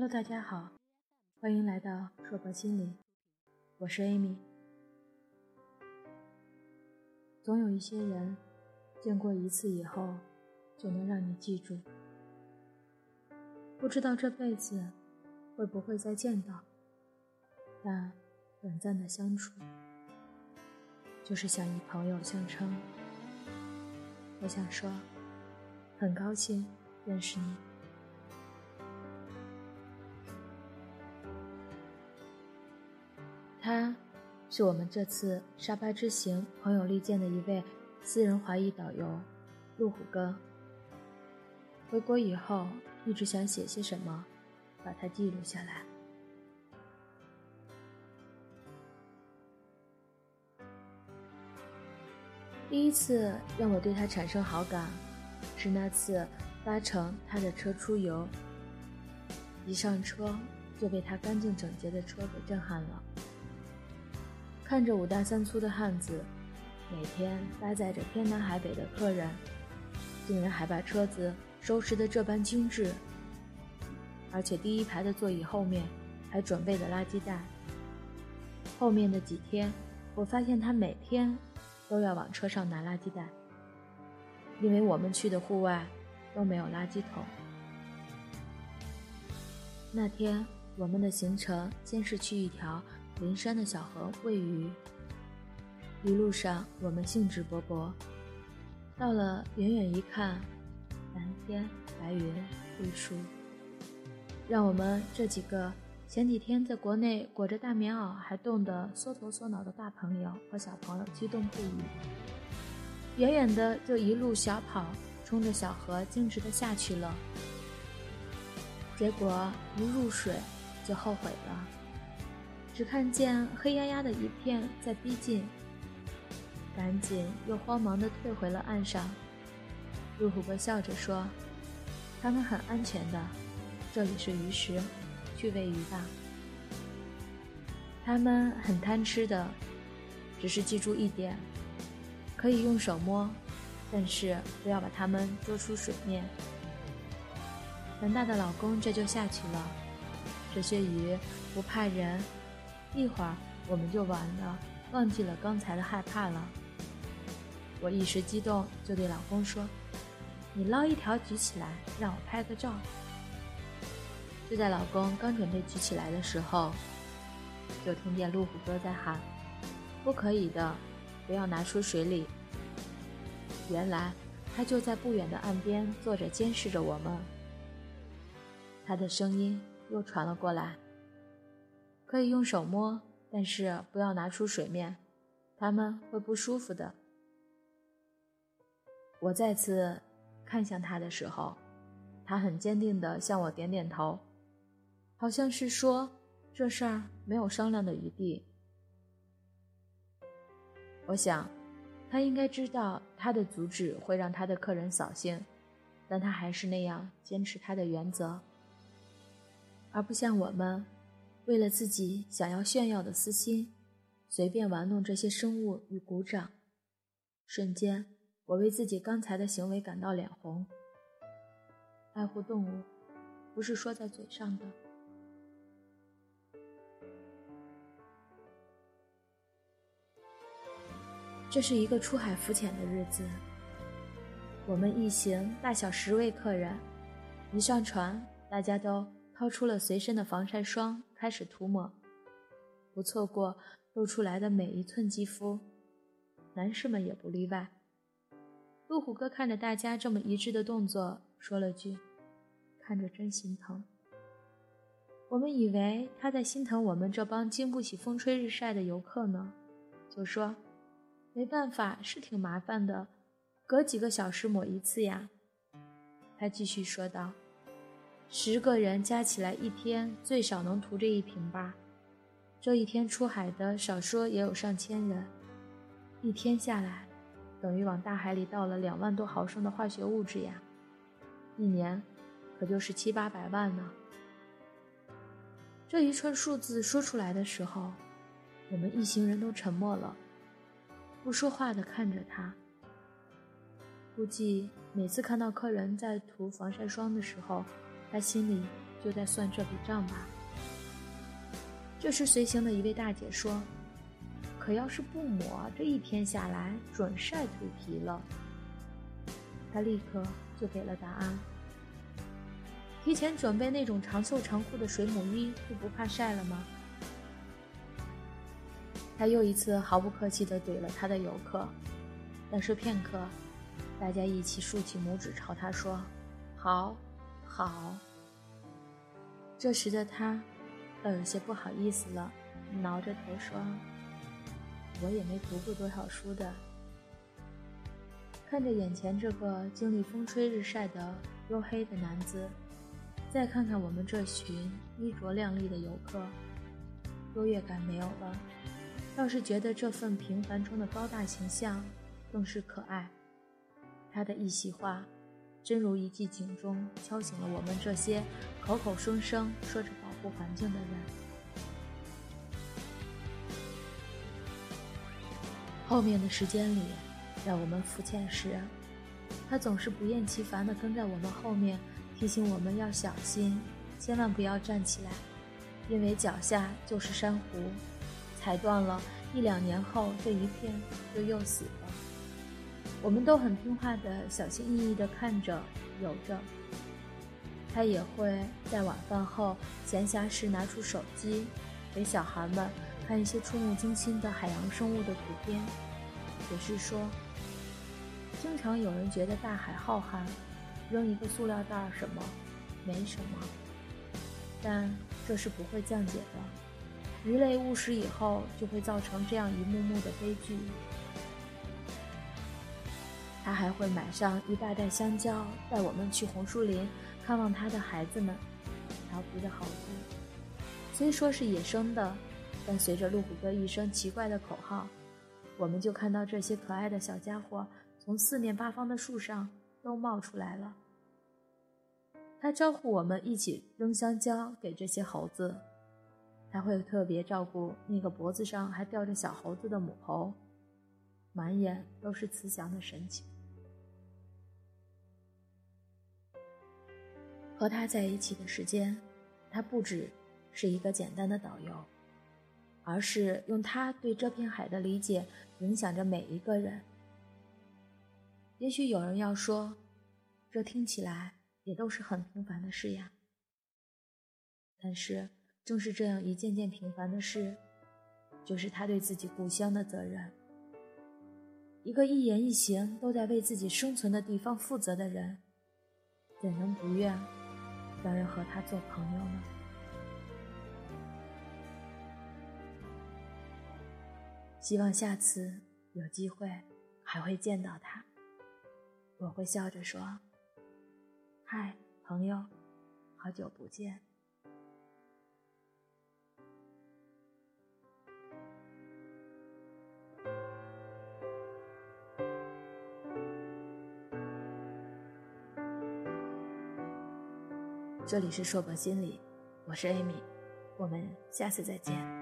Hello，大家好，欢迎来到硕博心理，我是 Amy。总有一些人，见过一次以后，就能让你记住。不知道这辈子会不会再见到，但短暂的相处，就是想以朋友相称。我想说，很高兴认识你。他，是我们这次沙巴之行朋友力荐的一位私人华裔导游，路虎哥。回国以后，一直想写些什么，把它记录下来。第一次让我对他产生好感，是那次搭乘他的车出游，一上车就被他干净整洁的车给震撼了。看着五大三粗的汉子，每天搭载着天南海北的客人，竟然还把车子收拾得这般精致，而且第一排的座椅后面还准备了垃圾袋。后面的几天，我发现他每天都要往车上拿垃圾袋，因为我们去的户外都没有垃圾桶。那天我们的行程先是去一条。灵山的小河喂鱼，一路上我们兴致勃勃。到了，远远一看，蓝天白云绿树，让我们这几个前几天在国内裹着大棉袄还冻得缩头缩脑的大朋友和小朋友激动不已。远远的就一路小跑，冲着小河径直的下去了。结果一入水就后悔了。只看见黑压压的一片在逼近，赶紧又慌忙地退回了岸上。陆虎哥笑着说：“他们很安全的，这里是鱼食，去喂鱼吧。他们很贪吃的，只是记住一点，可以用手摸，但是不要把它们捉出水面。”南大的老公这就下去了，这些鱼不怕人。一会儿我们就完了，忘记了刚才的害怕了。我一时激动，就对老公说：“你捞一条举起来，让我拍个照。”就在老公刚准备举起来的时候，就听见路虎哥在喊：“不可以的，不要拿出水里。”原来他就在不远的岸边坐着监视着我们。他的声音又传了过来。可以用手摸，但是不要拿出水面，他们会不舒服的。我再次看向他的时候，他很坚定地向我点点头，好像是说这事儿没有商量的余地。我想，他应该知道他的阻止会让他的客人扫兴，但他还是那样坚持他的原则，而不像我们。为了自己想要炫耀的私心，随便玩弄这些生物与鼓掌。瞬间，我为自己刚才的行为感到脸红。爱护动物，不是说在嘴上的。这是一个出海浮潜的日子。我们一行大小十位客人，一上船，大家都掏出了随身的防晒霜。开始涂抹，不错过露出来的每一寸肌肤，男士们也不例外。路虎哥看着大家这么一致的动作，说了句：“看着真心疼。”我们以为他在心疼我们这帮经不起风吹日晒的游客呢，就说：“没办法，是挺麻烦的，隔几个小时抹一次呀。”他继续说道。十个人加起来一天最少能涂这一瓶吧，这一天出海的少说也有上千人，一天下来，等于往大海里倒了两万多毫升的化学物质呀，一年可就是七八百万呢。这一串数字说出来的时候，我们一行人都沉默了，不说话的看着他。估计每次看到客人在涂防晒霜的时候。他心里就在算这笔账吧。这时，随行的一位大姐说：“可要是不抹，这一天下来准晒蜕皮了。”他立刻就给了答案：“提前准备那种长袖长裤的水母衣，就不怕晒了吗？”他又一次毫不客气地怼了他的游客，但是片刻，大家一起竖起拇指朝他说：“好，好。”这时的他，倒有些不好意思了，挠着头说：“我也没读过多少书的。”看着眼前这个经历风吹日晒的黝黑的男子，再看看我们这群衣着靓丽的游客，优越感没有了。倒是觉得这份平凡中的高大形象更是可爱。他的一席话，真如一记警钟，敲醒了我们这些口口声声说着保护环境的人。后面的时间里，在我们浮潜时，他总是不厌其烦地跟在我们后面，提醒我们要小心，千万不要站起来，因为脚下就是珊瑚。踩断了，一两年后这一片就又死了。我们都很听话的，小心翼翼地看着游着。他也会在晚饭后闲暇时拿出手机，给小孩们看一些触目惊心的海洋生物的图片。解释说，经常有人觉得大海浩瀚，扔一个塑料袋什么没什么，但这是不会降解的。鱼类误食以后，就会造成这样一幕幕的悲剧。他还会买上一大袋香蕉，带我们去红树林看望他的孩子们。调皮的猴子，虽说是野生的，但随着路虎哥一声奇怪的口号，我们就看到这些可爱的小家伙从四面八方的树上都冒出来了。他招呼我们一起扔香蕉给这些猴子。他会特别照顾那个脖子上还吊着小猴子的母猴，满眼都是慈祥的神情。和他在一起的时间，他不只是一个简单的导游，而是用他对这片海的理解影响着每一个人。也许有人要说，这听起来也都是很平凡的事呀，但是。正是这样一件件平凡的事，就是他对自己故乡的责任。一个一言一行都在为自己生存的地方负责的人，怎能不愿让人和他做朋友呢？希望下次有机会还会见到他，我会笑着说：“嗨，朋友，好久不见。”这里是硕博心理，我是 Amy，我们下次再见。